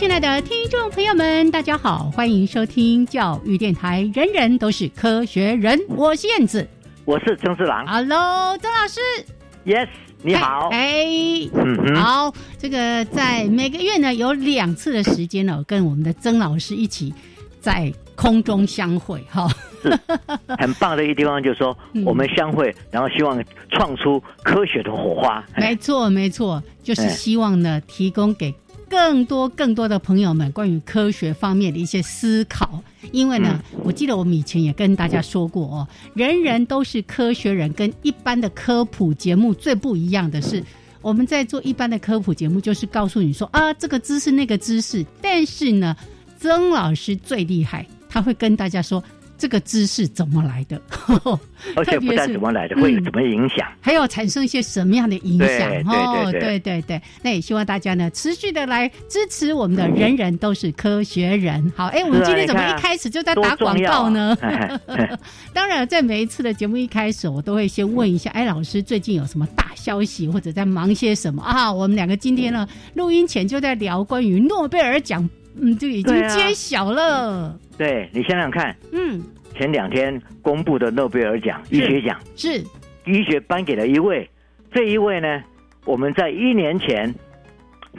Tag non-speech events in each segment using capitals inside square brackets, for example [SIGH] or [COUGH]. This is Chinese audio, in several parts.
亲爱的听众朋友们，大家好，欢迎收听教育电台。人人都是科学人，我是燕子，我是曾志郎。Hello，曾老师。Yes，你好。哎，好，这个在每个月呢有两次的时间呢，跟我们的曾老师一起在空中相会，哈。很棒的一个地方，就是说我们相会，然后希望创出科学的火花。没错，没错，就是希望呢提供给。更多更多的朋友们关于科学方面的一些思考，因为呢，我记得我们以前也跟大家说过哦，人人都是科学人，跟一般的科普节目最不一样的是，我们在做一般的科普节目，就是告诉你说啊，这个知识那个知识，但是呢，曾老师最厉害，他会跟大家说。这个知识怎么来的？[LAUGHS] 而且不但怎么来的，会有怎么影响？还要产生一些什么样的影响？哦，对对对，那也希望大家呢持续的来支持我们的人人都是科学人。好，哎，我们今天怎么一开始就在打广告呢？[LAUGHS] [LAUGHS] 当然，在每一次的节目一开始，我都会先问一下，哎，老师最近有什么大消息，或者在忙些什么啊？我们两个今天呢，录音前就在聊关于诺贝尔奖。嗯，就已经揭晓了。对你想想看，嗯，前两天公布的诺贝尔奖医学奖是。医学颁给了一位，这一位呢，我们在一年前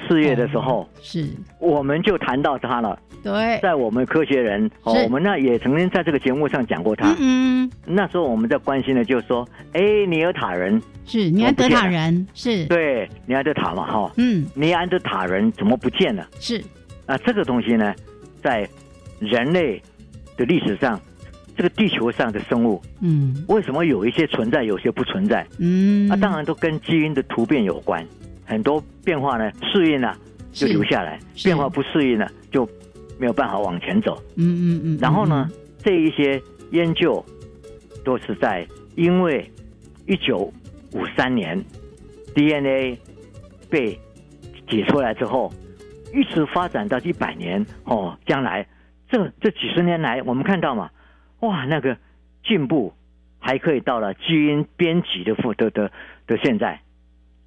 四月的时候是。我们就谈到他了。对，在我们科学人哦，我们那也曾经在这个节目上讲过他。嗯，那时候我们在关心的就是说，哎，尼尔塔人是尼安德塔人是，对，尼安德塔嘛，哈，嗯，尼安德塔人怎么不见了？是。那这个东西呢，在人类的历史上，这个地球上的生物，嗯，为什么有一些存在，有些不存在？嗯，那当然都跟基因的突变有关。很多变化呢，适应了就留下来；变化不适应了，就没有办法往前走。嗯嗯嗯。然后呢，这一些研究都是在因为一九五三年 DNA 被解出来之后。一直发展到一百年哦，将来这这几十年来，我们看到嘛，哇，那个进步还可以到了基因编辑的负的的的现在，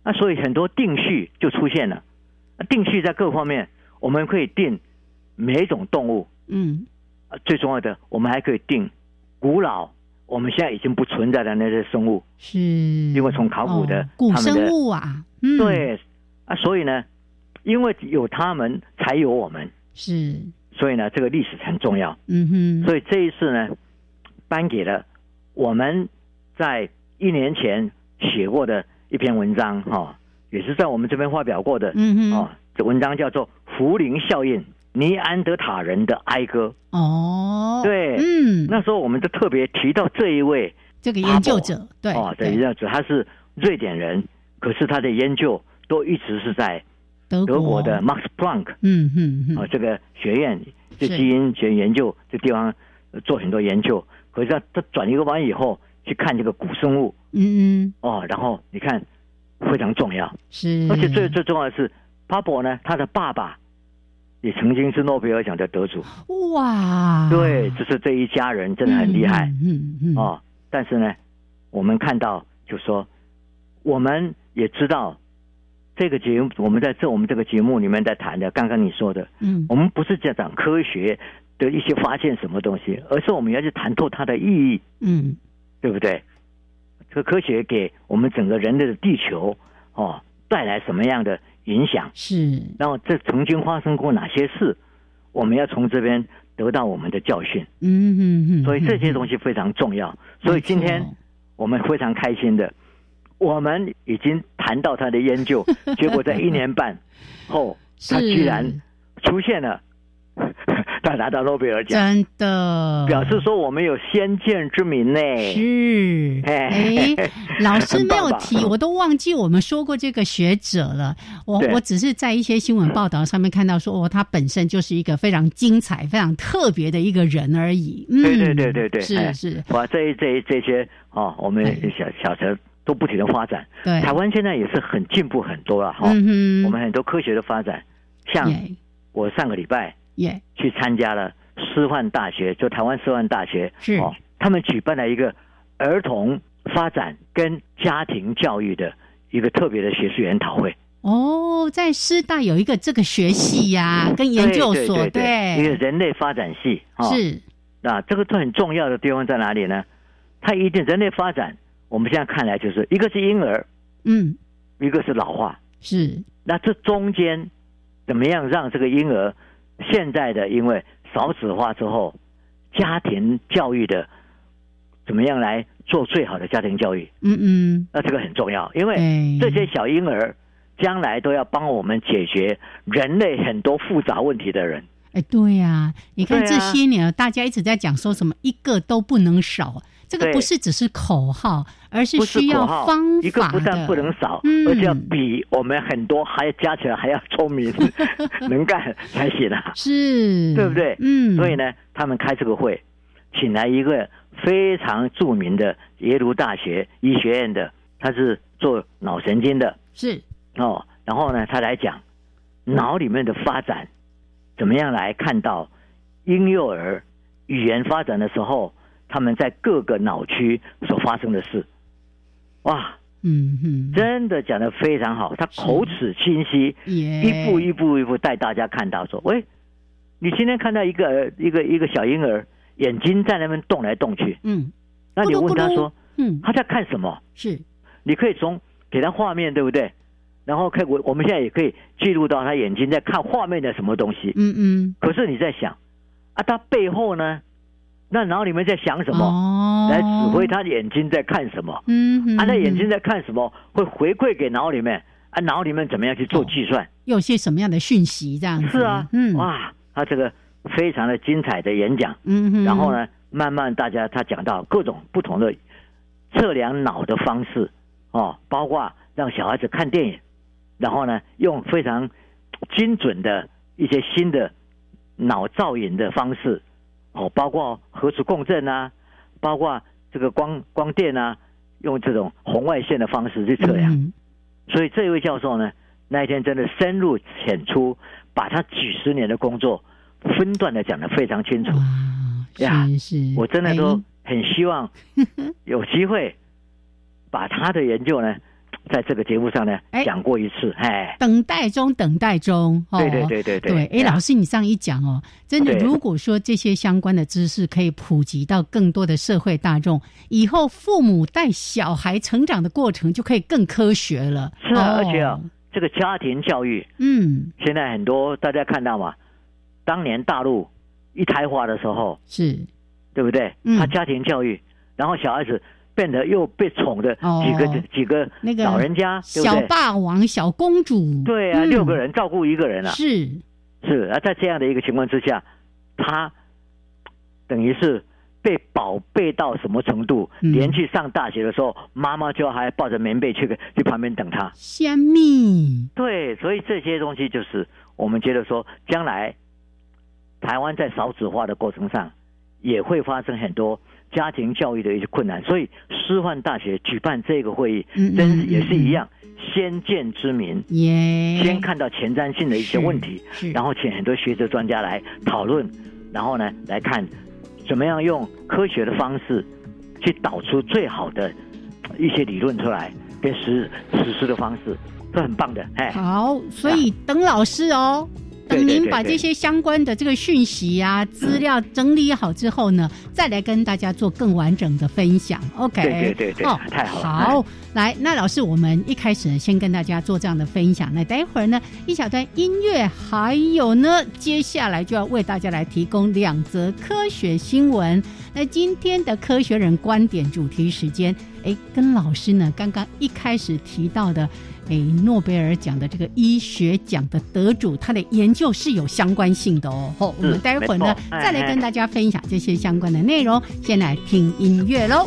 那所以很多定序就出现了。定序在各方面，我们可以定每一种动物，嗯，最重要的，我们还可以定古老我们现在已经不存在的那些生物，是，因为从考古的古生物啊，对啊，所以呢。因为有他们，才有我们，是，所以呢，这个历史很重要。嗯哼，所以这一次呢，颁给了我们在一年前写过的一篇文章，哈，也是在我们这边发表过的。嗯哼，哦，这文章叫做《福林效应：尼安德塔人的哀歌》。哦，对，嗯，那时候我们就特别提到这一位这个研究者，对，哦，这研究者他是瑞典人，可是他的研究都一直是在。德国。的 Max Planck，嗯嗯啊，这个学院就基因学研究这地方做很多研究，可是他他转一个弯以后去看这个古生物，嗯嗯，哦，然后你看非常重要，是，而且最最重要的是，巴博呢，他的爸爸也曾经是诺贝尔奖的得主，哇，对，就是这一家人真的很厉害，嗯嗯，哦，但是呢，我们看到就说，我们也知道。这个节目，我们在这我们这个节目里面在谈的，刚刚你说的，嗯，我们不是在讲科学的一些发现什么东西，而是我们要去谈透它的意义，嗯，对不对？这个科学给我们整个人类的地球哦带来什么样的影响？是，然后这曾经发生过哪些事？我们要从这边得到我们的教训。嗯嗯嗯。所以这些东西非常重要。所以今天我们非常开心的，我们已经谈到他的研究，[LAUGHS] 结果在一年半后，他居然出现了。[LAUGHS] 他拿到诺贝尔奖，真的表示说我们有先见之明呢。是，[LAUGHS] 哎，老师没有提，我都忘记我们说过这个学者了。我我只是在一些新闻报道上面看到说，哦，他本身就是一个非常精彩、非常特别的一个人而已。对对对对对，是是。哇，这这这些哦，我们小小陈都不停的发展。对，台湾现在也是很进步很多了哈。我们很多科学的发展，像我上个礼拜。也去参加了师范大学，就台湾师范大学是哦，他们举办了一个儿童发展跟家庭教育的一个特别的学术研讨会。哦，在师大有一个这个学系呀，跟研究所对，一个人类发展系哦是那这个都很重要的地方在哪里呢？它一定人类发展，我们现在看来就是一个是婴儿，嗯，一个是老化，是那这中间怎么样让这个婴儿？现在的因为少子化之后，家庭教育的怎么样来做最好的家庭教育？嗯嗯，那这个很重要，因为这些小婴儿将来都要帮我们解决人类很多复杂问题的人。哎，对呀，你看这些年大家一直在讲说什么一个都不能少。这个不是只是口号，而是需要方法一个不但不能少，而且要比我们很多还要加起来还要聪明、[LAUGHS] 能干才行啊！是，对不对？嗯。所以呢，他们开这个会，请来一个非常著名的耶鲁大学医学院的，他是做脑神经的，是哦。然后呢，他来讲脑里面的发展，怎么样来看到婴幼儿语言发展的时候。他们在各个脑区所发生的事，哇，嗯嗯，真的讲的非常好，他口齿清晰，一步一步一步带大家看到说，喂，你今天看到一个一个一个小婴儿眼睛在那边动来动去，嗯，那你问他说，嗯，他在看什么？是，你可以从给他画面，对不对？然后看我我们现在也可以记录到他眼睛在看画面的什么东西，嗯嗯。可是你在想啊，他背后呢？那脑里面在想什么，来指挥他眼睛在看什么？嗯，他的眼睛在看什么，会回馈给脑里面啊？脑里面怎么样去做计算？有些什么样的讯息？这样子是啊，嗯，哇，他这个非常的精彩的演讲，嗯，然后呢，慢慢大家他讲到各种不同的测量脑的方式哦，包括让小孩子看电影，然后呢，用非常精准的一些新的脑造影的方式。哦，包括核磁共振啊，包括这个光光电啊，用这种红外线的方式去测量。所以这位教授呢，那一天真的深入浅出，把他几十年的工作分段的讲的非常清楚。呀，我真的都很希望 [LAUGHS] 有机会把他的研究呢。在这个节目上呢，讲过一次，哎，等待中，等待中，对对对对对，哎，老师，你这样一讲哦，真的，如果说这些相关的知识可以普及到更多的社会大众，以后父母带小孩成长的过程就可以更科学了。是啊，而且啊，这个家庭教育，嗯，现在很多大家看到嘛，当年大陆一胎化的时候，是，对不对？他家庭教育，然后小孩子。变得又被宠的几个几个那个老人家，小霸王、小公主，对啊，六个人照顾一个人啊，是是啊，在这样的一个情况之下，他等于是被宝贝到什么程度？连去上大学的时候，妈妈就还抱着棉被去去旁边等他。香蜜对，所以这些东西就是我们觉得说，将来台湾在少子化的过程上，也会发生很多。家庭教育的一些困难，所以师范大学举办这个会议，真也是一样，先见之明，先看到前瞻性的一些问题，然后请很多学者专家来讨论，然后呢来看怎么样用科学的方式去导出最好的一些理论出来，跟实实施的方式，都很棒的。哎，好，所以等老师哦。等您把这些相关的这个讯息啊、资料整理好之后呢，再来跟大家做更完整的分享。OK，对对对，哦，太好了。好，来，那老师，我们一开始呢，先跟大家做这样的分享。那待会儿呢，一小段音乐，还有呢，接下来就要为大家来提供两则科学新闻。那今天的科学人观点主题时间，哎，跟老师呢刚刚一开始提到的。诶，诺贝尔奖的这个医学奖的得主，他的研究是有相关性的哦。好，我们待会儿呢再来跟大家分享这些相关的内容。先来听音乐喽。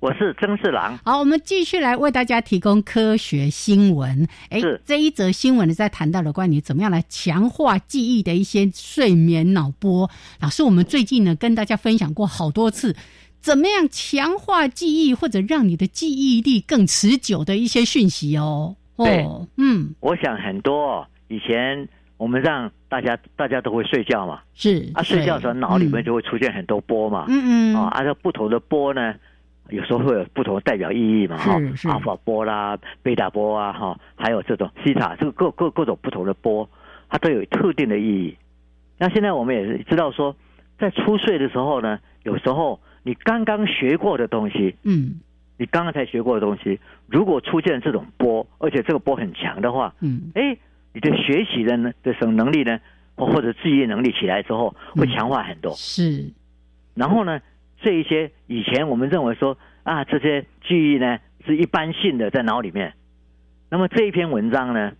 我是曾四郎。好，我们继续来为大家提供科学新闻。哎，这一则新闻呢，在谈到了关于怎么样来强化记忆的一些睡眠脑波。老师，我们最近呢跟大家分享过好多次，怎么样强化记忆或者让你的记忆力更持久的一些讯息哦。对，嗯，我想很多以前我们让大家大家都会睡觉嘛，是啊，睡觉的时候脑里面就会出现很多波嘛，嗯嗯，啊，按照不同的波呢。有时候会有不同的代表意义嘛，哈，阿尔法波啦、贝塔波啊，哈，还有这种西塔，这个各各各种不同的波，它都有特定的意义。那现在我们也是知道说，在初睡的时候呢，有时候你刚刚学过的东西，嗯，你刚刚才学过的东西，如果出现这种波，而且这个波很强的话，嗯，哎，你的学习的呢的什么能力呢，或或者记忆能力起来之后，会强化很多。是，然后呢？这一些以前我们认为说啊，这些记忆呢是一般性的在脑里面。那么这一篇文章呢，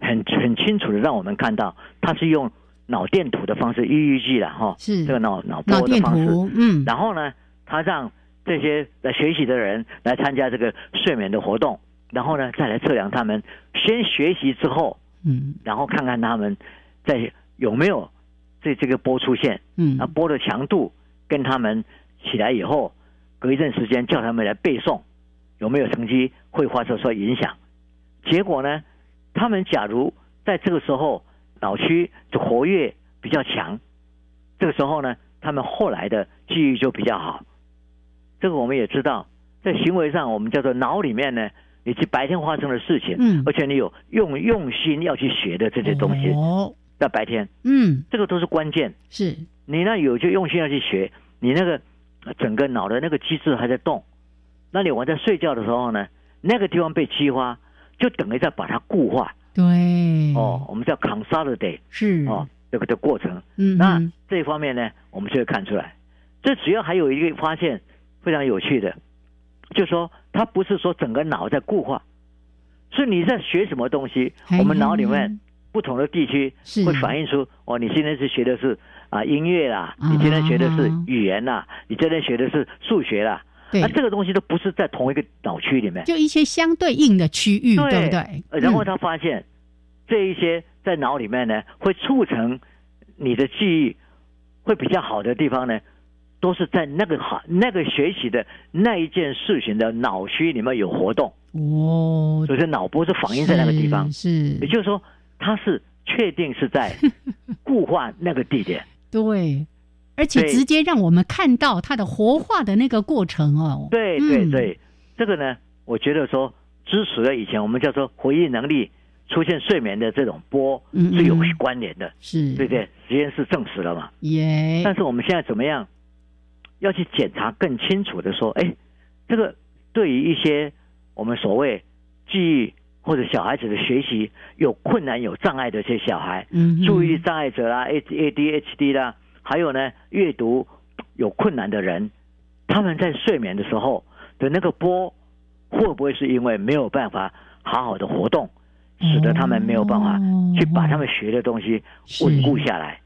很很清楚的让我们看到，它是用脑电图的方式，EEG 记了哈，是这个脑脑波的方式。嗯。然后呢，他让这些来学习的人来参加这个睡眠的活动，然后呢再来测量他们先学习之后，嗯，然后看看他们在有没有这这个波出现，嗯，啊波的强度跟他们。起来以后，隔一阵时间叫他们来背诵，有没有成绩会发生说影响？结果呢，他们假如在这个时候脑区就活跃比较强，这个时候呢，他们后来的记忆就比较好。这个我们也知道，在行为上我们叫做脑里面呢，以及白天发生的事情，嗯，而且你有用用心要去学的这些东西，哦，在白天，嗯，这个都是关键。是你那有就用心要去学，你那个。整个脑的那个机制还在动，那你我在睡觉的时候呢，那个地方被激发，就等于在把它固化。对，哦，我们叫 consolidate，是。哦，这个的过程。嗯，那这一方面呢，我们就会看出来。这主要还有一个发现非常有趣的，就说它不是说整个脑在固化，所以你在学什么东西，我们脑里面不同的地区会反映出哦，你今天是学的是啊音乐啦，你今天学的是语言啦，你今天学的是数学啦。那这个东西都不是在同一个脑区里面，就一些相对应的区域，对不对？然后他发现这一些在脑里面呢，会促成你的记忆会比较好的地方呢，都是在那个好那个学习的那一件事情的脑区里面有活动。哦，所以说脑波是反映在那个地方，是，也就是说它是确定是在固化那个地点，对。而且直接让我们看到它的活化的那个过程哦。对对对，这个呢，我觉得说支持了以前我们叫做回忆能力出现睡眠的这种波是有关联的，是对不对？实验室证实了嘛？耶！但是我们现在怎么样要去检查更清楚的说，哎，这个对于一些我们所谓记忆或者小孩子的学习有困难、有障碍的这些小孩，嗯，注意力障碍者啦，A A D H D 啦。还有呢，阅读有困难的人，他们在睡眠的时候的那个波，会不会是因为没有办法好好的活动，使得他们没有办法去把他们学的东西稳固下来？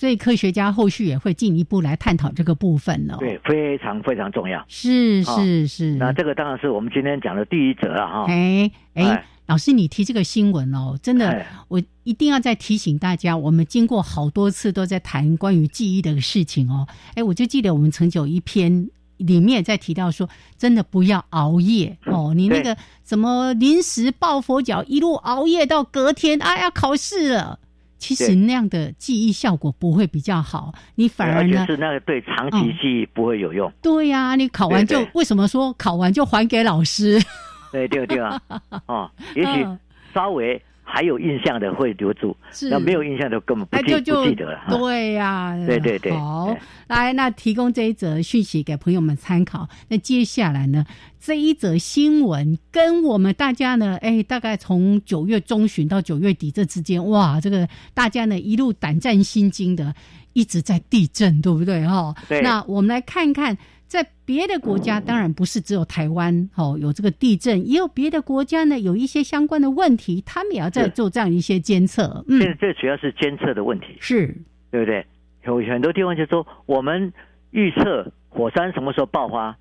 所以科学家后续也会进一步来探讨这个部分了。对，非常非常重要。是是是。那这个当然是我们今天讲的第一则了哈。哎哎。老师，你提这个新闻哦，真的，我一定要再提醒大家，我们经过好多次都在谈关于记忆的事情哦。哎，我就记得我们曾经有一篇里面在提到说，真的不要熬夜哦。你那个怎么临时抱佛脚，一路熬夜到隔天啊呀考试了，其实那样的记忆效果不会比较好，你反而呢是那个对长期记忆不会有用。对呀，你考完就为什么说考完就还给老师？[LAUGHS] 对对对啊，哦，也许稍微还有印象的会留住，那没有印象的根本不记不记得了。对呀，对对对。好，来，那提供这一则讯息给朋友们参考。那接下来呢，这一则新闻跟我们大家呢，哎，大概从九月中旬到九月底这之间，哇，这个大家呢一路胆战心惊的，一直在地震，对不对？哈，对。那我们来看看。在别的国家，当然不是只有台湾哦，有这个地震，也有别的国家呢，有一些相关的问题，他们也要在做这样一些监测。嗯，这这主要是监测的问题，是对不对？有很多地方就说，我们预测火山什么时候爆发，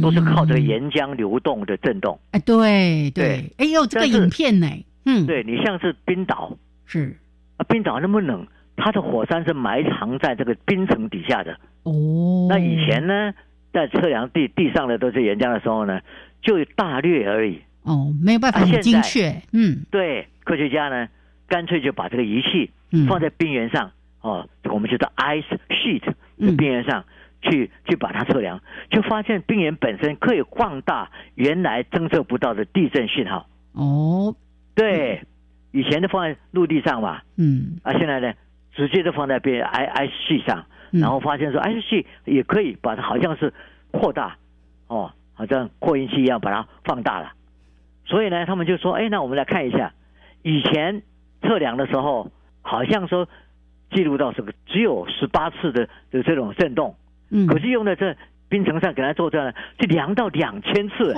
都是靠这个岩浆流动的震动。哎，对对，哎呦，这个影片呢？嗯，对你像是冰岛，是啊，冰岛那么冷，它的火山是埋藏在这个冰层底下的。哦，那以前呢？在测量地地上的都是岩浆的时候呢，就大略而已。哦，没有办法很精确。嗯，对，科学家呢，干脆就把这个仪器放在冰原上，哦，我们叫做 ice sheet 的冰原上去去把它测量，就发现冰原本身可以放大原来侦测不到的地震信号。哦，对，以前都放在陆地上嘛，嗯，啊，现在呢，直接都放在冰 ice sheet 上。然后发现说，I C 也可以把它好像是扩大，哦，好像扩音器一样把它放大了。所以呢，他们就说，哎，那我们来看一下，以前测量的时候，好像说记录到这个只有十八次的的这种震动，嗯，可是用在这冰层上给它做这样，就量到两千次，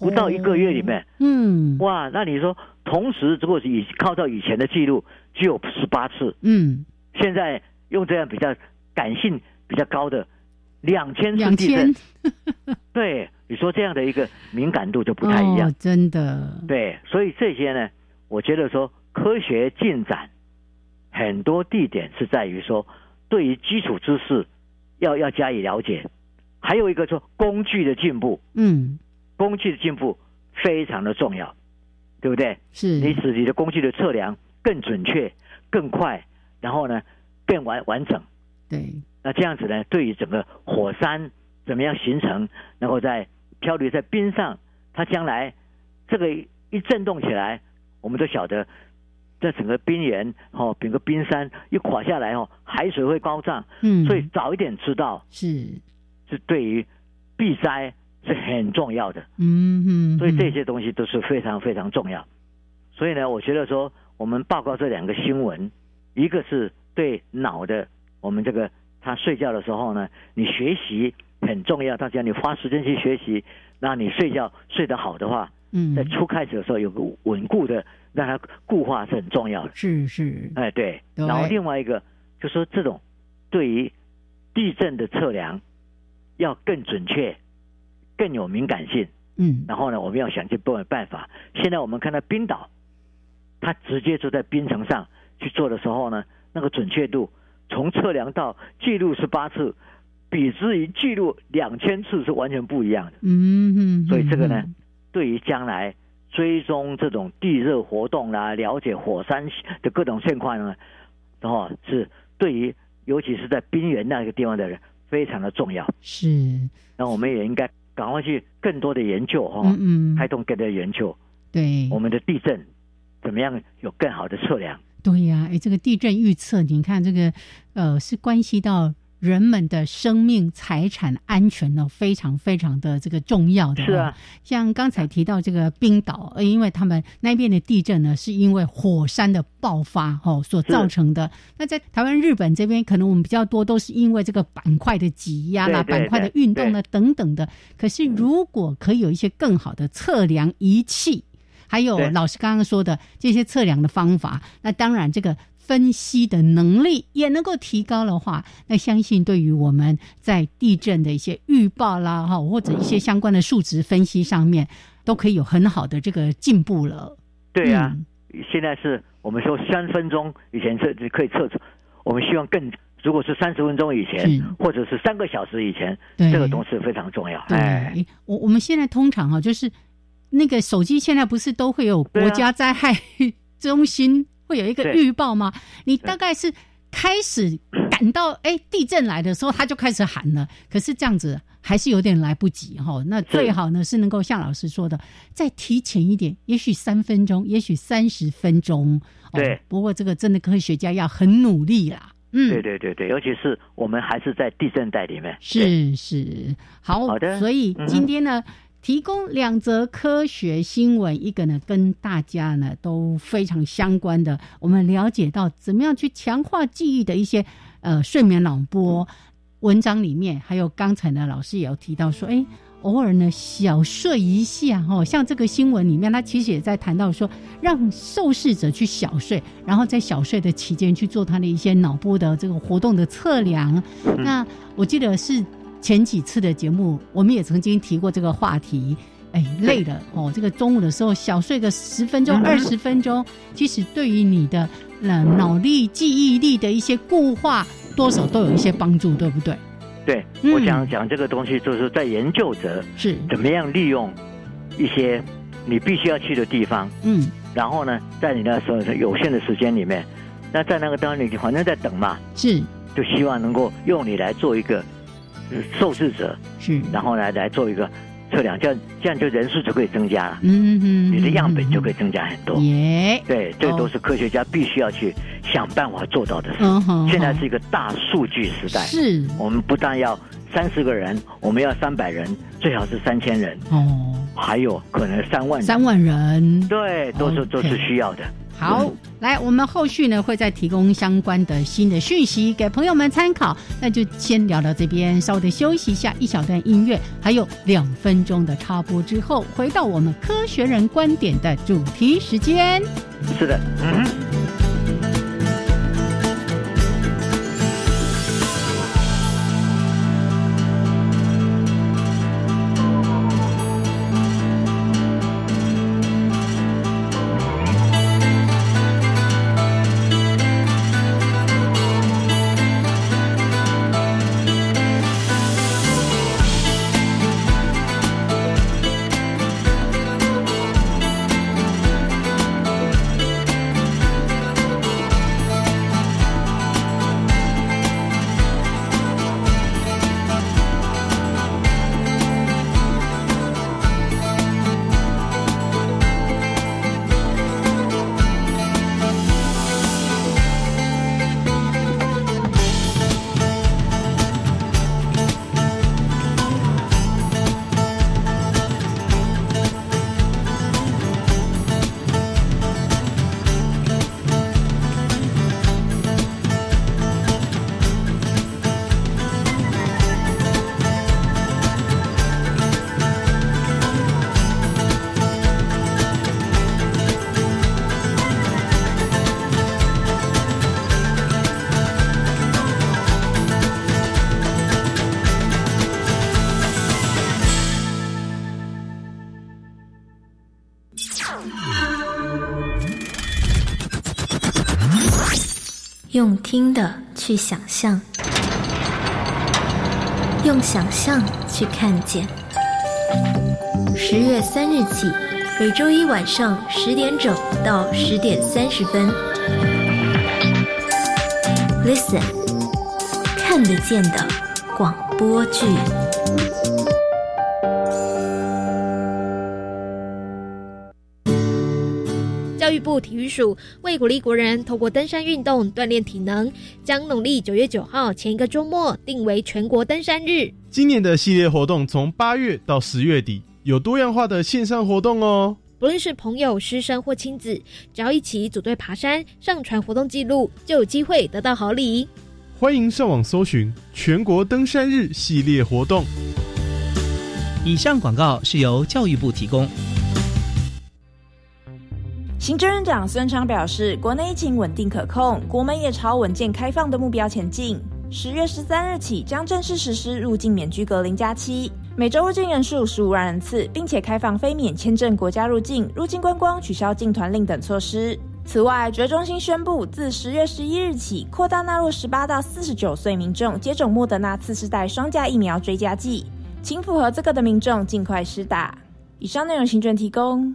不到一个月里面，嗯，哇，那你说，同时如果是以靠到以前的记录，只有十八次，嗯，现在。用这样比较感性比较高的两千次地震，[LAUGHS] 对你说这样的一个敏感度就不太一样，真的。对，所以这些呢，我觉得说科学进展很多地点是在于说，对于基础知识要要加以了解，还有一个说工具的进步，嗯，工具的进步非常的重要，对不对？是你使你的工具的测量更准确、更快，然后呢？变完完整，对，那这样子呢？对于整个火山怎么样形成，然后再漂流在冰上，它将来这个一震动起来，我们都晓得，在整个冰原哦，整个冰山一垮下来哦，海水会高涨，嗯，所以早一点知道是是对于避灾是很重要的，嗯嗯，所以这些东西都是非常非常重要。所以呢，我觉得说我们报告这两个新闻，一个是。对脑的，我们这个他睡觉的时候呢，你学习很重要。大家你花时间去学习，那你睡觉睡得好的话，嗯，在初开始的时候有个稳固的让它固化是很重要的。是是，哎对。然后另外一个就说这种对于地震的测量要更准确，更有敏感性。嗯。然后呢，我们要想尽各种办法。现在我们看到冰岛，它直接就在冰层上去做的时候呢，那个准确度从测量到记录十八次。比之于记录两千次是完全不一样的。嗯嗯。所以这个呢，对于将来追踪这种地热活动啦，了解火山的各种现况呢，然后是对于尤其是在冰原那个地方的人非常的重要。是。那我们也应该赶快去更多的研究哈，嗯嗯，开动更多的研究。对。我们的地震怎么样有更好的测量？对呀，哎，这个地震预测，你看这个呃，是关系到。人们的生命财产安全呢，非常非常的这个重要的。是啊，像刚才提到这个冰岛，呃，因为他们那边的地震呢，是因为火山的爆发哦所造成的。那在台湾、日本这边，可能我们比较多都是因为这个板块的挤压啦、板块的运动呢等等的。可是如果可以有一些更好的测量仪器，还有老师刚刚说的这些测量的方法，那当然这个。分析的能力也能够提高的话，那相信对于我们在地震的一些预报啦，哈，或者一些相关的数值分析上面，都可以有很好的这个进步了。对呀，现在是我们说三分钟以前测可以测出，我们希望更，如果是三十分钟以前，或者是三个小时以前，这个东西非常重要。对，我我们现在通常哈，就是那个手机现在不是都会有国家灾害中心。会有一个预报吗？你大概是开始感到哎地震来的时候，他就开始喊了。可是这样子还是有点来不及哈。那最好呢是能够像老师说的，再提前一点，也许三分钟，也许三十分钟。对。不过这个真的科学家要很努力啦。嗯。对对对对，尤其是我们还是在地震带里面。是是，好。好的。所以今天呢。提供两则科学新闻，一个呢跟大家呢都非常相关的，我们了解到怎么样去强化记忆的一些呃睡眠脑波文章里面，还有刚才呢老师也有提到说，哎，偶尔呢小睡一下哦，像这个新闻里面，他其实也在谈到说，让受试者去小睡，然后在小睡的期间去做他的一些脑波的这个活动的测量。那我记得是。前几次的节目，我们也曾经提过这个话题。哎，累了哦，这个中午的时候小睡个十分钟、二十分钟，其实对于你的呃脑力、记忆力的一些固化，多少都有一些帮助，对不对？对，我想讲这个东西，就是在研究者是怎么样利用一些你必须要去的地方，嗯，然后呢，在你那时候有限的时间里面，那在那个当中你反正在等嘛，是，就希望能够用你来做一个。受试者是，然后呢来做一个测量，这样这样就人数就可以增加了，嗯嗯，你的样本就可以增加很多，耶，对，这都是科学家必须要去想办法做到的事。现在是一个大数据时代，是。我们不但要三十个人，我们要三百人，最好是三千人，哦，还有可能三万三万人，对，都是都是需要的。好，来，我们后续呢会再提供相关的新的讯息给朋友们参考。那就先聊到这边，稍微休息一下，一小段音乐，还有两分钟的插播之后，回到我们科学人观点的主题时间。是的，嗯。听的去想象，用想象去看见。十月三日起，每周一晚上十点整到十点三十分，Listen，看得见的广播剧。部体育署为鼓励国人透过登山运动锻炼体能，将农历九月九号前一个周末定为全国登山日。今年的系列活动从八月到十月底，有多样化的线上活动哦。不论是朋友、师生或亲子，只要一起组队爬山，上传活动记录，就有机会得到好礼。欢迎上网搜寻全国登山日系列活动。以上广告是由教育部提供。行政院长孙昌表示，国内疫情稳定可控，国门也朝稳健开放的目标前进。十月十三日起，将正式实施入境免居隔离加七，每周入境人数十五万人次，并且开放非免签证国家入境、入境观光、取消进团令等措施。此外，绝中心宣布，自十月十一日起，扩大纳入十八到四十九岁民众接种莫德纳次世代双价疫苗追加剂，请符合资格的民众尽快施打。以上内容，行政提供。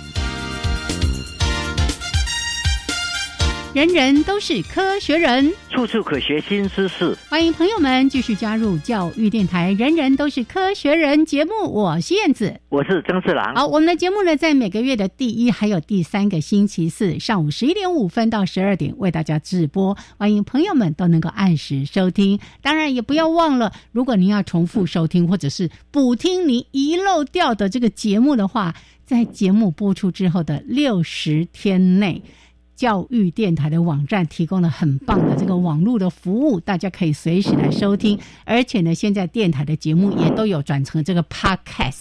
人人都是科学人，处处可学新知识。欢迎朋友们继续加入教育电台。人人都是科学人节目，我是燕子，我是曾志郎。好，我们的节目呢，在每个月的第一还有第三个星期四上午十一点五分到十二点为大家直播。欢迎朋友们都能够按时收听。当然，也不要忘了，如果您要重复收听或者是补听您遗漏掉的这个节目的话，在节目播出之后的六十天内。教育电台的网站提供了很棒的这个网络的服务，大家可以随时来收听。而且呢，现在电台的节目也都有转成这个 podcast，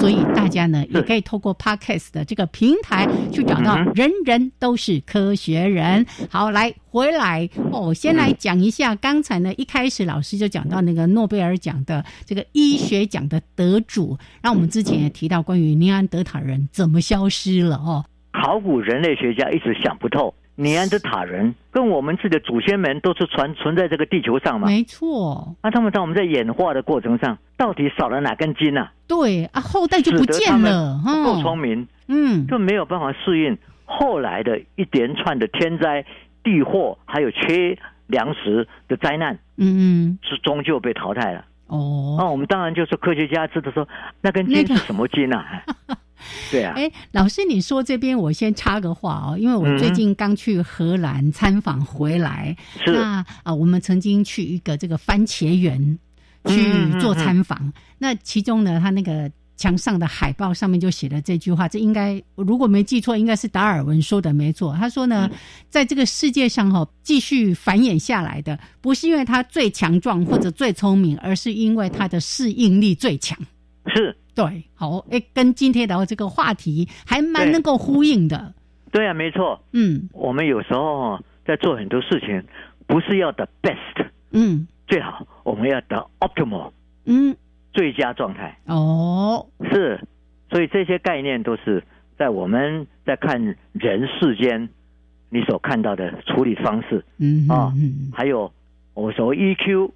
所以大家呢也可以透过 podcast 的这个平台去找到人人都是科学人。好，来回来哦，先来讲一下刚才呢一开始老师就讲到那个诺贝尔奖的这个医学奖的得主，那我们之前也提到关于尼安德塔人怎么消失了哦。考古人类学家一直想不透，尼安德塔人跟我们自己的祖先们都是存存在这个地球上嘛？没错。那他们在我们在演化的过程上，到底少了哪根筋呢？对啊，后代就不见了。不够聪明，嗯，就没有办法适应后来的一连串的天灾、地祸，还有缺粮食的灾难。嗯嗯，是终究被淘汰了。哦，那我们当然就是科学家知道说，那根筋是什么筋呢？[LAUGHS] [LAUGHS] [LAUGHS] 对啊，哎，老师，你说这边我先插个话哦，因为我最近刚去荷兰参访回来，那啊，我们曾经去一个这个番茄园去做参访，那其中呢，他那个墙上的海报上面就写了这句话，这应该如果没记错，应该是达尔文说的没错。他说呢，在这个世界上哈，继续繁衍下来的，不是因为他最强壮或者最聪明，而是因为他的适应力最强。是。对，好，哎，跟今天的这个话题还蛮能够呼应的。对啊，没错。嗯，我们有时候在做很多事情，不是要的 best，嗯，最好我们要得 optimal，嗯，最佳状态。哦，是，所以这些概念都是在我们在看人世间你所看到的处理方式。嗯啊，还有我说 EQ，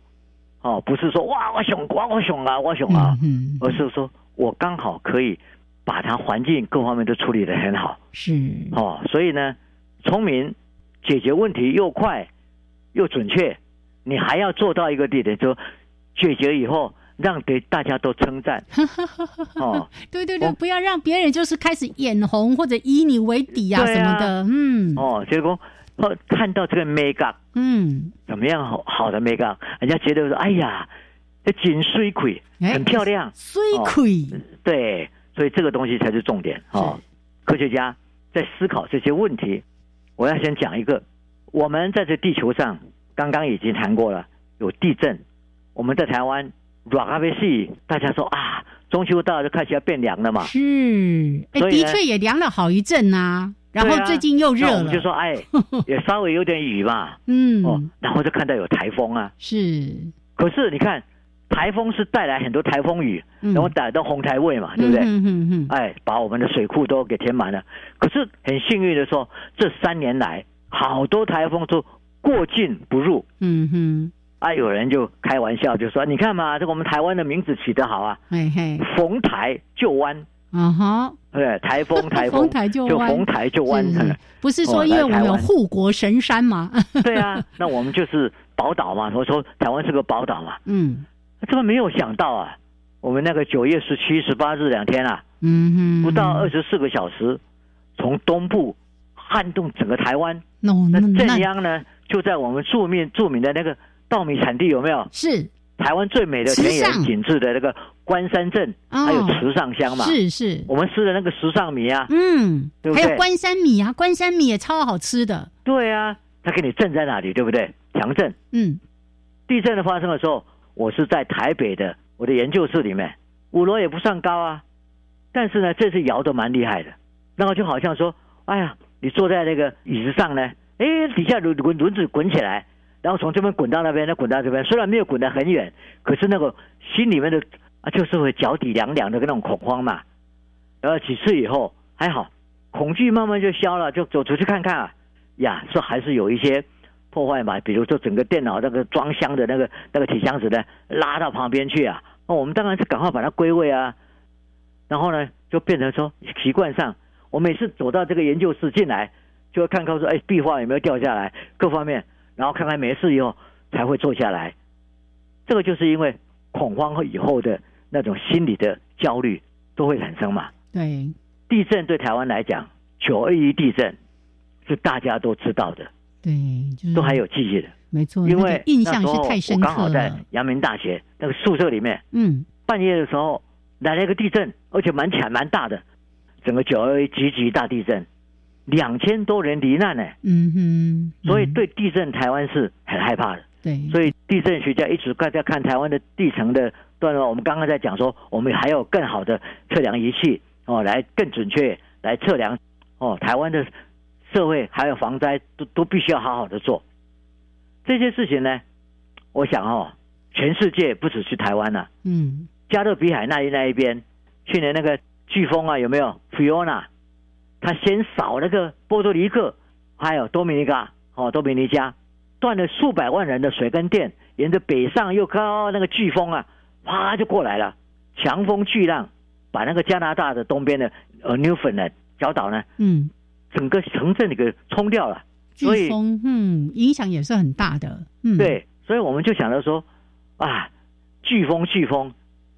哦，不是说哇我熊哇我熊啊我熊啊，嗯而是说。我刚好可以把它环境各方面都处理的很好，是。哦，所以呢，聪明解决问题又快又准确，你还要做到一个地点，就解决以后让对大家都称赞。[LAUGHS] 哦，对对对，不要让别人就是开始眼红或者以你为底啊。什么的，嗯，哦，结果看到这个 make up，嗯，怎么样好好的 make up，人家觉得说，哎呀。这锦水葵很漂亮，水葵对，所以这个东西才是重点哦。科学家在思考这些问题，我要先讲一个，我们在这地球上刚刚已经谈过了，有地震，我们在台湾软阿贝西，大家说啊，中秋到就开始要变凉了嘛，是，哎，的确也凉了好一阵呐。然后最近又热了，我们就说哎，[LAUGHS] 也稍微有点雨嘛，嗯，哦，然后就看到有台风啊，是。可是你看，台风是带来很多台风雨，然后带到红台位嘛，对不对？嗯嗯嗯。哎，把我们的水库都给填满了。可是很幸运的说，这三年来好多台风都过境不入。嗯哼。啊，有人就开玩笑就说：“你看嘛，这个我们台湾的名字起得好啊，嘿嘿，逢台就弯。”嗯哼，对，台风 [LAUGHS] 台风就逢台就弯，不是说因为我们有护国神山吗？[LAUGHS] 对啊，[LAUGHS] 那我们就是宝岛嘛。我说台湾是个宝岛嘛。嗯，怎么没有想到啊？我们那个九月十七、十八日两天啊，嗯哼，不到二十四个小时，从东部撼动整个台湾。那镇央呢，就在我们著名著名的那个稻米产地，有没有？是。台湾最美的田园景致的那个关山镇，还有池上乡嘛？是是，我们吃的那个时尚米啊，嗯，对不对？还有关山米啊，关山米也超好吃的。对啊，它给你镇在哪里？对不对？强震。嗯，地震的发生的时候，我是在台北的我的研究室里面，五楼也不算高啊，但是呢，这次摇的蛮厉害的，然后就好像说，哎呀，你坐在那个椅子上呢，哎，底下轮轮轮子滚起来。然后从这边滚到那边，再滚到这边，虽然没有滚得很远，可是那个心里面的啊，就是会脚底凉凉的那种恐慌嘛。然后几次以后还好，恐惧慢慢就消了，就走出去看看啊，呀，说还是有一些破坏嘛，比如说整个电脑那个装箱的那个那个铁箱子呢，拉到旁边去啊，那我们当然是赶快把它归位啊。然后呢，就变成说习惯上，我每次走到这个研究室进来，就会看看说，哎，壁画有没有掉下来，各方面。然后看看没事以后才会坐下来，这个就是因为恐慌和以后的那种心理的焦虑都会产生嘛。对，地震对台湾来讲，九二一地震是大家都知道的，对，都还有记忆的，没错。因为印象是太深刻刚好在阳明大学那个宿舍里面，嗯，半夜的时候来了一个地震，而且蛮强蛮大的，整个九二一级级大地震。两千多人罹难呢，嗯哼，所以对地震台湾是很害怕的，对，所以地震学家一直在看台湾的地层的段落。我们刚刚在讲说，我们还有更好的测量仪器哦，来更准确来测量哦，台湾的社会还有防灾都都必须要好好的做这些事情呢。我想哦，全世界不止是台湾了，嗯，加勒比海那一那一边，去年那个飓风啊，有没有 Fiona？他先扫那个波多黎各，还有多米尼加，哦，多米尼加，断了数百万人的水跟电，沿着北上又靠那个飓风啊，啪就过来了，强风巨浪，把那个加拿大的东边的呃 Newfoundland 小岛呢，嗯，整个城镇给冲掉了。飓风，嗯，影响也是很大的。嗯，对，所以我们就想到说，啊，飓风，飓风，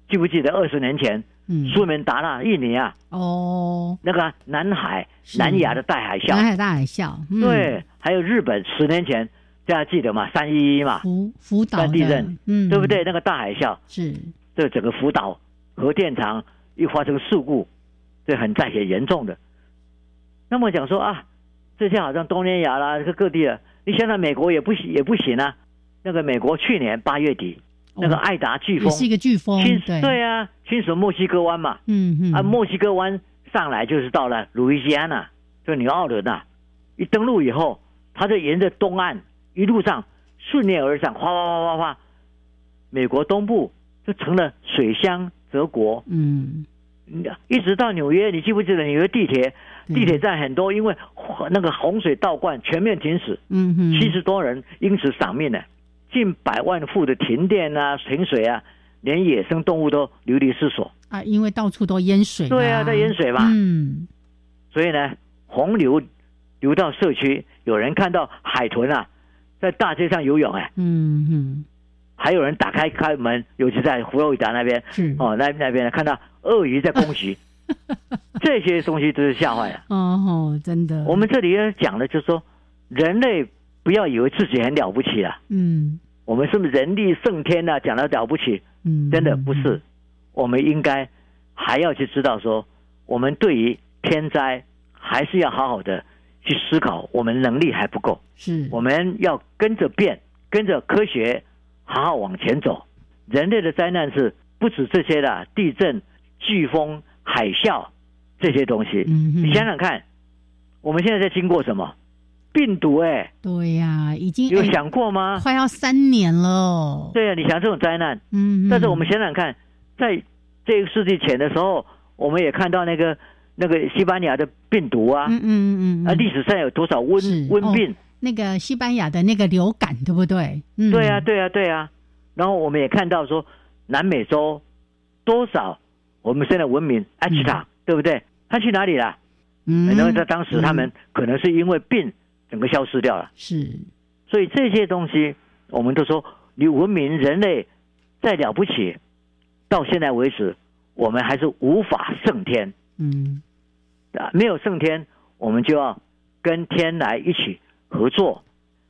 记不记得二十年前？苏门答腊，印尼啊，哦，那个南海、南亚的大海啸，南海大海啸，对，还有日本十年前大家记得吗？三一一嘛，福福岛地震，嗯，对不对？那个大海啸是，这整个福岛核电厂一发生事故，这很在很严重的。那么讲说啊，这些好像东南亚啦，这个各地啊，你现在美国也不行也不行啊。那个美国去年八月底。那个爱达飓风。是一个飓风，对。对啊，亲属墨西哥湾嘛，嗯嗯，啊，墨西哥湾上来就是到了路易斯安那，就纽奥伦呐，一登陆以后，它就沿着东岸一路上顺流而上，哗哗哗哗哗，美国东部就成了水乡泽国，嗯，一直到纽约，你记不记得纽约地铁地铁站很多因为那个洪水倒灌全面停驶，嗯哼，七十多人因此丧命呢。近百万户的停电啊、停水啊，连野生动物都流离失所啊！因为到处都淹水。对啊，在淹水嘛。嗯。所以呢，洪流流到社区，有人看到海豚啊，在大街上游泳哎。嗯嗯。还有人打开开门，尤其在佛罗里达那边，哦，那那边看到鳄鱼在攻击，[LAUGHS] 这些东西都是吓坏了。哦，真的。我们这里要讲的，就是说人类。不要以为自己很了不起了，嗯，我们是不是人力胜天呢？讲的了不起，嗯，真的不是。我们应该还要去知道说，我们对于天灾还是要好好的去思考，我们能力还不够。是，我们要跟着变，跟着科学，好好往前走。人类的灾难是不止这些的，地震、飓风、海啸这些东西。你想想看，我们现在在经过什么？病毒？哎，对呀，已经有想过吗？快要三年了。对呀，你想这种灾难？嗯。但是我们想想看，在这个世纪前的时候，我们也看到那个那个西班牙的病毒啊。嗯嗯嗯。啊，历史上有多少瘟瘟病？那个西班牙的那个流感，对不对？嗯。对啊，对啊，对啊。然后我们也看到说，南美洲多少我们现在文明埃及塔，对不对？他去哪里了？嗯，然后在当时他们可能是因为病整个消失掉了。是，所以这些东西我们都说，你文明人类再了不起，到现在为止我们还是无法胜天。嗯，啊，没有胜天，我们就要跟天来一起合作。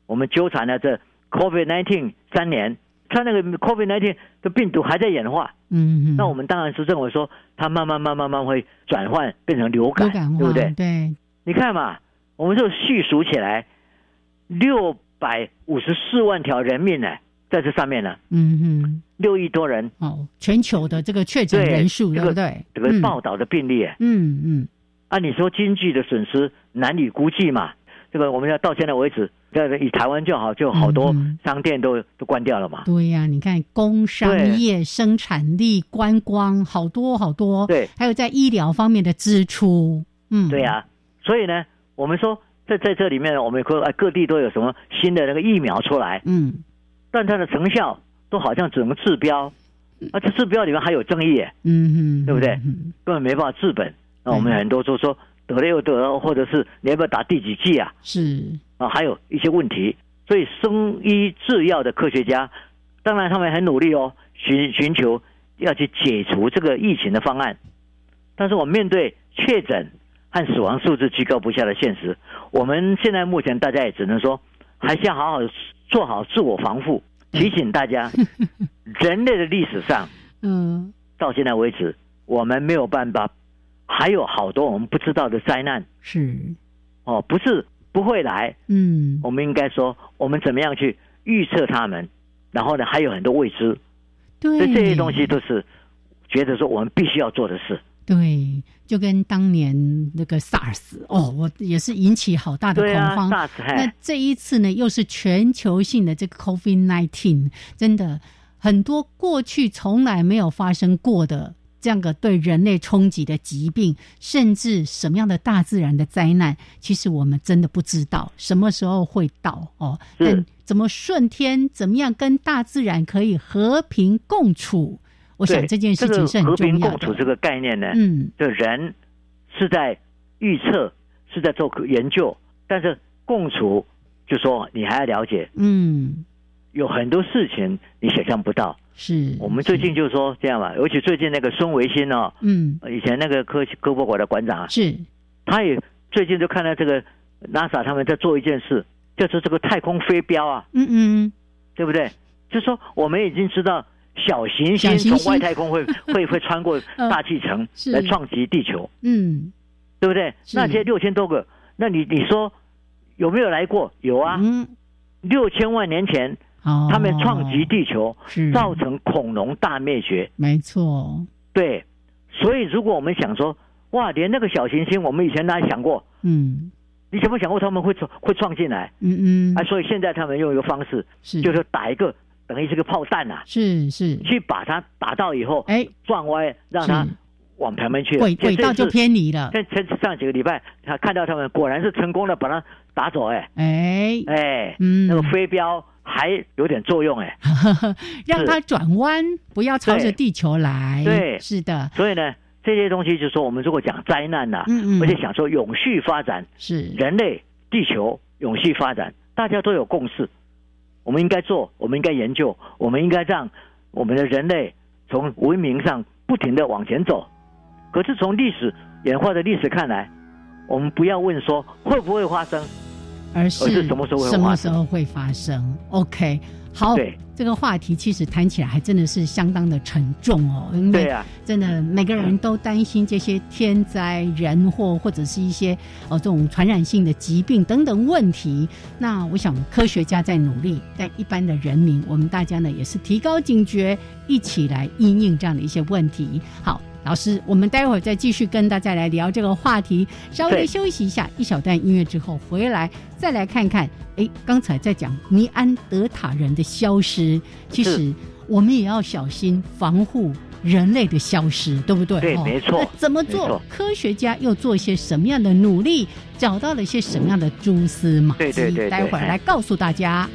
我们纠缠了这 COVID nineteen 三年。它那个 COVID nineteen 的病毒还在演化，嗯，那我们当然是认为说，它慢慢、慢、慢慢会转换变成流感，对不对？对，你看嘛，我们就细数起来，六百五十四万条人命呢，在这上面呢，嗯嗯，六亿多人哦，全球的这个确诊人数，对不对？这个报道的病例，嗯嗯，按理说经济的损失难以估计嘛，这个我们要到现在为止。这以台湾就好，就好多商店都都关掉了嘛。对呀，你看工商业生产力、观光，好多好多。对，还有在医疗方面的支出。嗯，对呀。所以呢，我们说在在这里面，我们说各地都有什么新的那个疫苗出来。嗯，但它的成效都好像只能治标，啊这治标里面还有争议。嗯嗯，对不对？根本没办法治本。那我们很多都说得了又得了，或者是你要不要打第几剂啊？是。啊，还有一些问题，所以生医制药的科学家，当然他们很努力哦，寻寻求要去解除这个疫情的方案。但是我面对确诊和死亡数字居高不下的现实，我们现在目前大家也只能说，还是要好好做好自我防护。提醒大家，人类的历史上，嗯，到现在为止，我们没有办法，还有好多我们不知道的灾难。是，哦，不是。不会来，嗯，我们应该说，我们怎么样去预测他们？然后呢，还有很多未知，对，所以这些东西都是觉得说我们必须要做的事。对，就跟当年那个 SARS 哦，我也是引起好大的恐慌。那这一次呢，又是全球性的这个 COVID nineteen，真的很多过去从来没有发生过的。这样个对人类冲击的疾病，甚至什么样的大自然的灾难，其实我们真的不知道什么时候会到哦。但怎么顺天，怎么样跟大自然可以和平共处？我想这件事情是很重要的。和平共处这个概念呢，嗯，的人是在预测，是在做研究，但是共处，就说你还要了解，嗯，有很多事情你想象不到。是我们最近就说这样吧，尤其最近那个孙维新哦，嗯，以前那个科科博馆的馆长是，他也最近就看到这个 NASA 他们在做一件事，就是这个太空飞镖啊，嗯嗯，对不对？就说我们已经知道小行星从外太空会 [LAUGHS] 会会穿过大气层来撞击地球，嗯，对不对？那些六千多个，那你你说有没有来过？有啊，六千万年前。他们撞击地球，造成恐龙大灭绝。没错，对。所以，如果我们想说，哇，连那个小行星，我们以前哪想过？嗯，你有没有想过他们会创会撞进来？嗯嗯。啊，所以现在他们用一个方式，是就是打一个等于是个炮弹呐，是是，去把它打到以后，哎，撞歪，让它往旁边去，轨轨道就偏离了。在在上几个礼拜，他看到他们果然是成功的把它打走，哎哎哎，嗯，那个飞镖。还有点作用哎，[LAUGHS] 让它转弯，不要朝着地球来。对，是的。所以呢，这些东西就是说，我们如果讲灾难呐，而且想说永续发展，是人类地球永续发展，大家都有共识。我们应该做，我们应该研究，我们应该让我们的人类从文明上不停的往前走。可是从历史演化的历史看来，我们不要问说会不会发生。而是什么时候什么时候会发生？OK，好，这个话题其实谈起来还真的是相当的沉重哦。因为，真的每个人都担心这些天灾人祸或者是一些哦这种传染性的疾病等等问题。那我想科学家在努力，但一般的人民，我们大家呢也是提高警觉，一起来应应这样的一些问题。好。老师，我们待会儿再继续跟大家来聊这个话题。稍微休息一下，一小段音乐之后回来，再来看看。哎，刚才在讲尼安德塔人的消失，其实我们也要小心防护人类的消失，对不对？对，没错。怎么做？科学家又做一些什么样的努力？找到了一些什么样的蛛丝马迹？对对对，待会儿来告诉大家。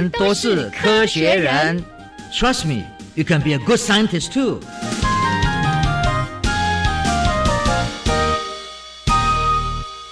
人都是科学人，Trust me, you can be a good scientist too。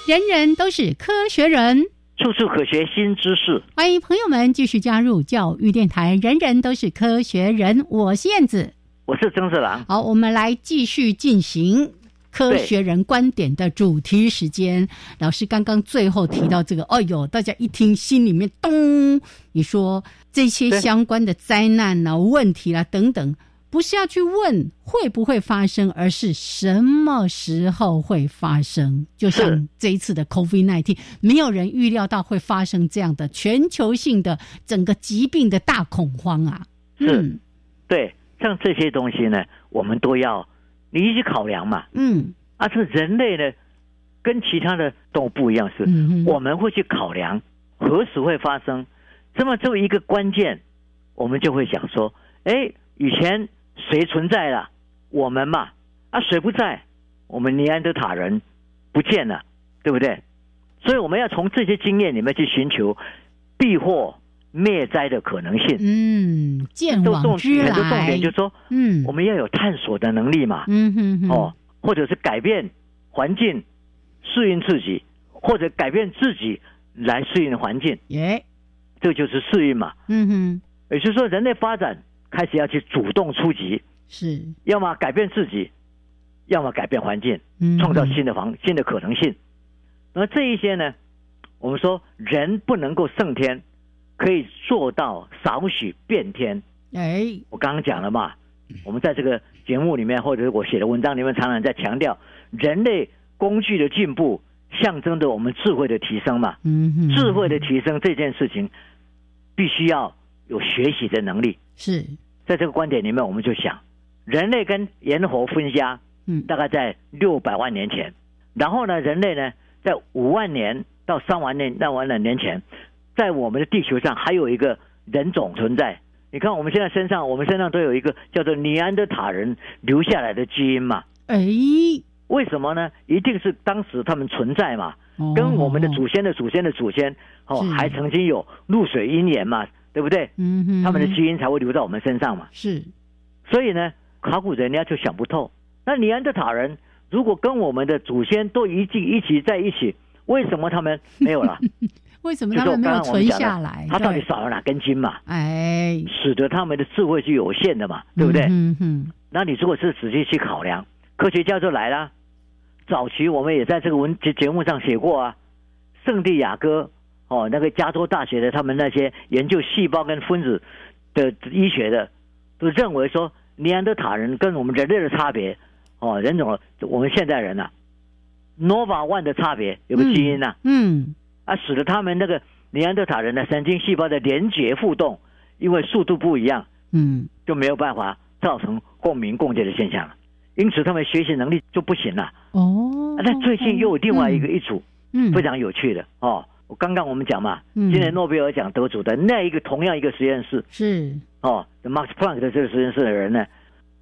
人人都是科学人，处处可学新知识。欢迎朋友们继续加入教育电台，人人都是科学人。我是燕子，我是曾志郎。好，我们来继续进行。科学人观点的主题时间，老师刚刚最后提到这个，哎呦，大家一听心里面咚，你说这些相关的灾难啊、问题啦等等，不是要去问会不会发生，而是什么时候会发生？就像这一次的 COVID-19，没有人预料到会发生这样的全球性的整个疾病的大恐慌啊！嗯，对，像这些东西呢，我们都要。你一起考量嘛？嗯，啊，这人类呢，跟其他的动物不一样，是我们会去考量何时会发生。这么作为一个关键，我们就会想说：，哎，以前谁存在了？我们嘛，啊，谁不在？我们尼安德塔人不见了，对不对？所以我们要从这些经验里面去寻求避祸。灭灾的可能性，嗯，见往之来，很多重点就是说，嗯，我们要有探索的能力嘛，嗯哼，哦，或者是改变环境，适应自己，或者改变自己来适应环境，耶，这就是适应嘛，嗯哼，也就是说，人类发展开始要去主动出击，是，要么改变自己，要么改变环境，创造新的房新的可能性。而这一些呢，我们说人不能够胜天。可以做到少许变天。哎，我刚刚讲了嘛，我们在这个节目里面，或者是我写的文章里面，常常在强调人类工具的进步，象征着我们智慧的提升嘛。嗯，智慧的提升这件事情，必须要有学习的能力。是，在这个观点里面，我们就想，人类跟猿猴分家，嗯，大概在六百万年前。然后呢，人类呢，在五万年到三万年、那万年前，在我们的地球上还有一个人种存在。你看，我们现在身上，我们身上都有一个叫做尼安德塔人留下来的基因嘛？哎，为什么呢？一定是当时他们存在嘛，跟我们的祖先的祖先的祖先哦，还曾经有露水姻缘嘛，对不对？嗯哼，他们的基因才会留在我们身上嘛。是，所以呢，考古人家就想不透，那尼安德塔人如果跟我们的祖先都一起一起在一起，为什么他们没有了？[LAUGHS] 为什么他们没有存下来？他到底少了哪根筋嘛？哎，使得他们的智慧是有限的嘛，对不对？嗯哼。那你如果是仔细去考量，科学家就来了。早期我们也在这个文节节目上写过啊，圣地亚哥哦，那个加州大学的他们那些研究细胞跟分子的医学的，都认为说尼安德塔人跟我们人类的差别哦，人种我们现代人呐，Nova One 的差别有个基因呐，嗯。啊，使得他们那个尼安德塔人的神经细胞的连接互动，因为速度不一样，嗯，就没有办法造成共鸣共振的现象了。因此，他们学习能力就不行了。哦，那最近又有另外一个一组，嗯，非常有趣的哦。我刚刚我们讲嘛，今年诺贝尔奖得主的那一个同样一个实验室是哦，Max Planck 的这个实验室的人呢，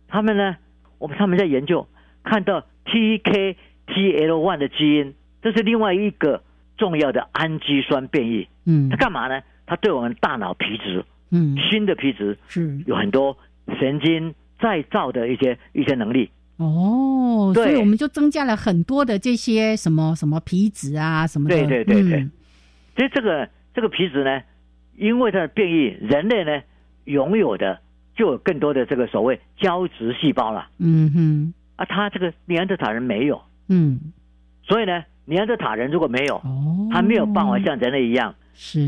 他们呢，我们他们在研究看到 TKTL1 的基因，这是另外一个。重要的氨基酸变异，嗯，它干嘛呢？它对我们大脑皮质，嗯，新的皮质是有很多神经再造的一些一些能力。哦，所以我们就增加了很多的这些什么什么皮质啊什么的。对对对对，所以这个这个皮质呢，因为它的变异，人类呢拥有的就有更多的这个所谓胶质细胞了。嗯哼，啊，他这个尼安德塔人没有。嗯，所以呢。尼安德塔人如果没有，他没有办法像人类一样，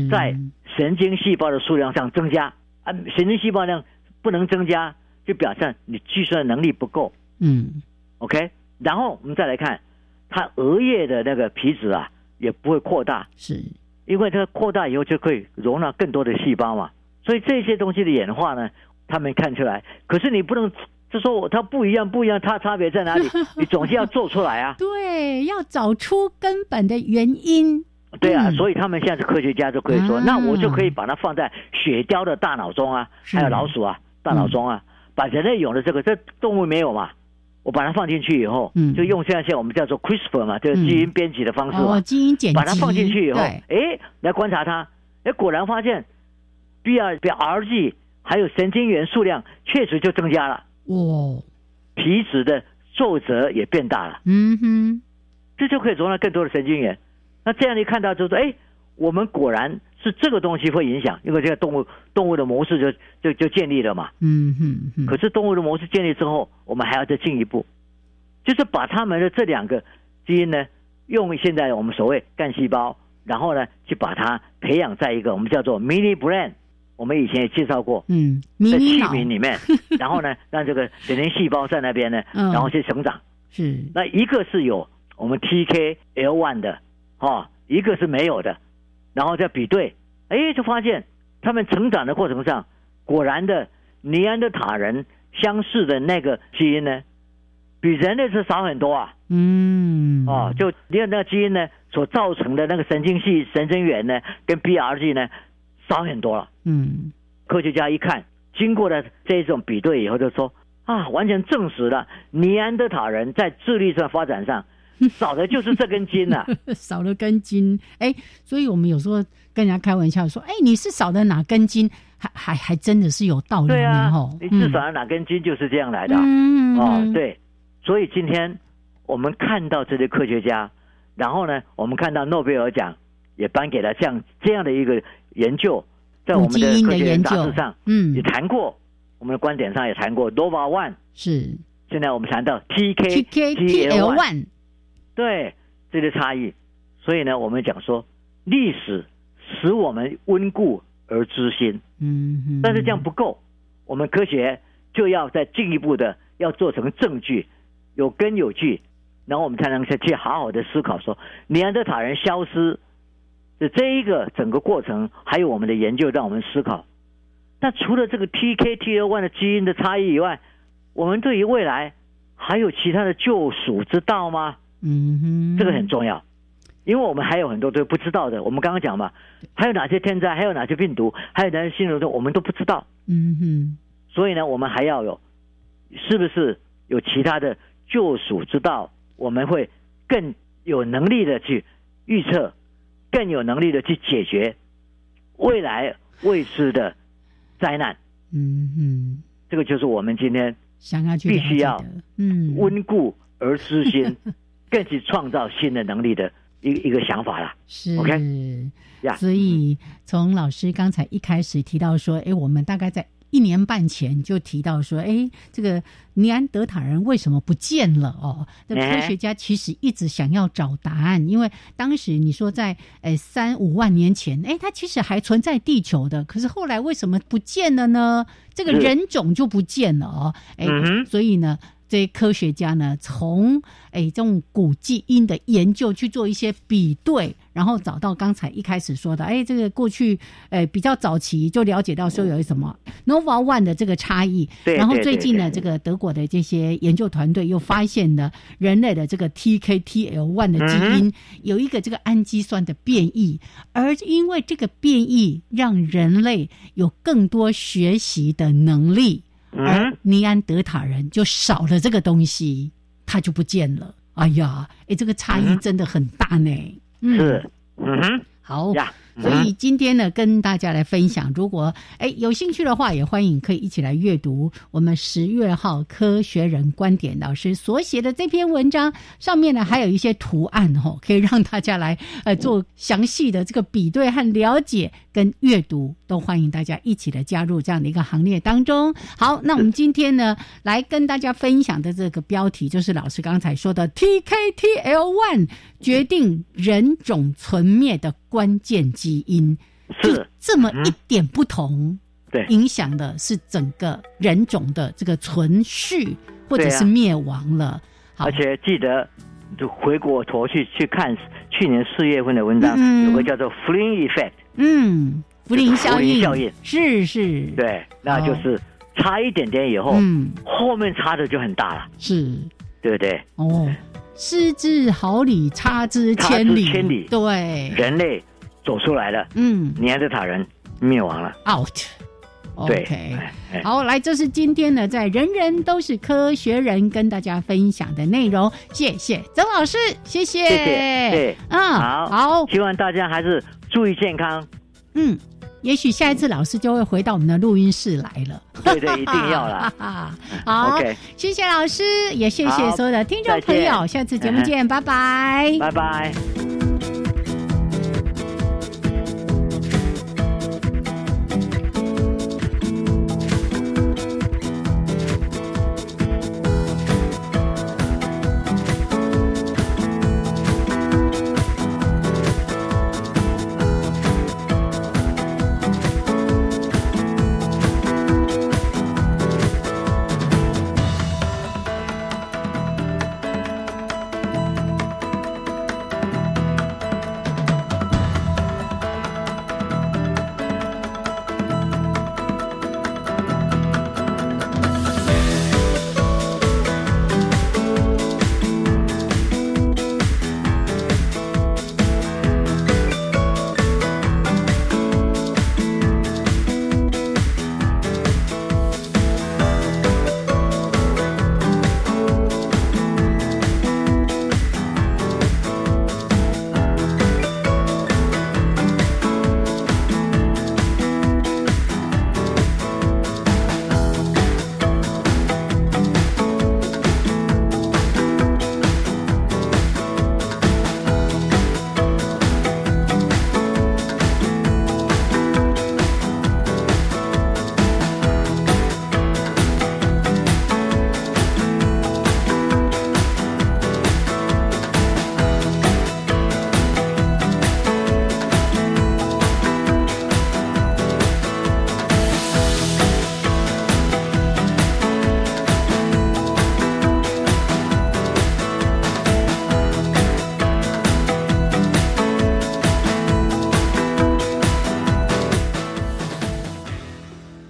在神经细胞的数量上增加啊，神经细胞量不能增加，就表示你计算能力不够。嗯，OK，然后我们再来看，他额叶的那个皮质啊，也不会扩大，是。因为它扩大以后就可以容纳更多的细胞嘛，所以这些东西的演化呢，他们看出来，可是你不能。就说我它不一样，不一样，它差别在哪里？[LAUGHS] 你总是要做出来啊！对，要找出根本的原因。对啊，所以他们现在是科学家就可以说，那我就可以把它放在雪貂的大脑中啊，还有老鼠啊大脑中啊，把人类有的这个这动物没有嘛，我把它放进去以后，嗯就用现在现在我们叫做 CRISPR 嘛，就是基因编辑的方式嘛，基因剪辑，把它放进去以后，哎，来观察它，哎，果然发现 B R B R G 还有神经元数量确实就增加了。哇，皮质的皱褶也变大了。嗯哼，这就可以容纳更多的神经元。那这样一看到就说，哎，我们果然是这个东西会影响，因为这个动物动物的模式就就就建立了嘛。嗯哼，可是动物的模式建立之后，我们还要再进一步，就是把他们的这两个基因呢，用现在我们所谓干细胞，然后呢，去把它培养在一个我们叫做 mini brain。我们以前也介绍过，嗯，在器皿里面，[LAUGHS] 然后呢，让这个神经细胞在那边呢，然后去成长。是，那一个是有我们 TKL1 的，哦，一个是没有的，然后再比对，哎，就发现他们成长的过程上，果然的尼安德塔人相似的那个基因呢，比人类是少很多啊。嗯，哦，就尼安德基因呢所造成的那个神经系神经元呢，跟 BRG 呢。少很多了，嗯，科学家一看，经过了这种比对以后，就说啊，完全证实了尼安德塔人在智力上发展上 [LAUGHS] 少的就是这根筋呐，[LAUGHS] 少了根筋，哎，所以我们有时候跟人家开玩笑说，哎，你是少的哪根筋，还还还真的是有道理，对啊，你至少了哪根筋就是这样来的，嗯，哦，对，所以今天我们看到这些科学家，然后呢，我们看到诺贝尔奖也颁给了这样这样的一个。研究在我们的科学杂志上，嗯，也谈过，我们的观点上也谈过。Nova One 是，现在我们谈到 TK TL One，对这些差异。所以呢，我们讲说历史使我们温故而知新，嗯，但是这样不够，我们科学就要再进一步的要做成证据，有根有据，然后我们才能去去好好的思考说，尼安德塔人消失。这这一个整个过程，还有我们的研究，让我们思考。那除了这个 TKTL1 的基因的差异以外，我们对于未来还有其他的救赎之道吗？嗯哼，这个很重要，因为我们还有很多都不知道的。我们刚刚讲嘛，还有哪些天灾，还有哪些病毒，还有哪些新流动，我们都不知道。嗯哼，所以呢，我们还要有，是不是有其他的救赎之道？我们会更有能力的去预测，更有能力的去解决未来未知的灾难。嗯哼，这个就是我们今天想要必须要嗯温故而知新。[LAUGHS] 更去创造新的能力的一一个想法啦，是 OK 呀。所以从老师刚才一开始提到说，哎，我们大概在一年半前就提到说，哎，这个尼安德塔人为什么不见了？哦，那科学家其实一直想要找答案，因为当时你说在哎三五万年前，哎，它其实还存在地球的，可是后来为什么不见了呢？这个人种就不见了哦，哎，所以呢。这些科学家呢，从哎这种古基因的研究去做一些比对，然后找到刚才一开始说的，哎，这个过去哎比较早期就了解到说有什么 Nova One 的这个差异，然后最近呢，这个德国的这些研究团队又发现了人类的这个 TKTL One 的基因有一个这个氨基酸的变异，而因为这个变异让人类有更多学习的能力。而尼安德塔人就少了这个东西，他就不见了。哎呀，哎，这个差异真的很大呢。是，嗯哼，好。所以今天呢，跟大家来分享，如果哎有兴趣的话，也欢迎可以一起来阅读我们十月号《科学人观点》老师所写的这篇文章。上面呢还有一些图案哦，可以让大家来呃做详细的这个比对和了解跟阅读，都欢迎大家一起来加入这样的一个行列当中。好，那我们今天呢来跟大家分享的这个标题就是老师刚才说的 TKTL One 决定人种存灭的关键基。因是。这么一点不同，对，影响的是整个人种的这个存续或者是灭亡了。而且记得就回过头去去看去年四月份的文章，有个叫做福林 effect，嗯，福林效应，效应。是是，对，那就是差一点点以后，嗯，后面差的就很大了，是，对不对？哦，失之毫厘，差之千里，千里，对，人类。走出来了，嗯，尼安德塔人灭亡了，out，OK，好，来，这是今天呢，在人人都是科学人跟大家分享的内容，谢谢曾老师，谢谢，谢谢，对，嗯，好，好，希望大家还是注意健康，嗯，也许下一次老师就会回到我们的录音室来了，对对，一定要了，[LAUGHS] 好，谢谢老师，也谢谢所有的听众朋友，下次节目见，[LAUGHS] 拜拜，拜拜。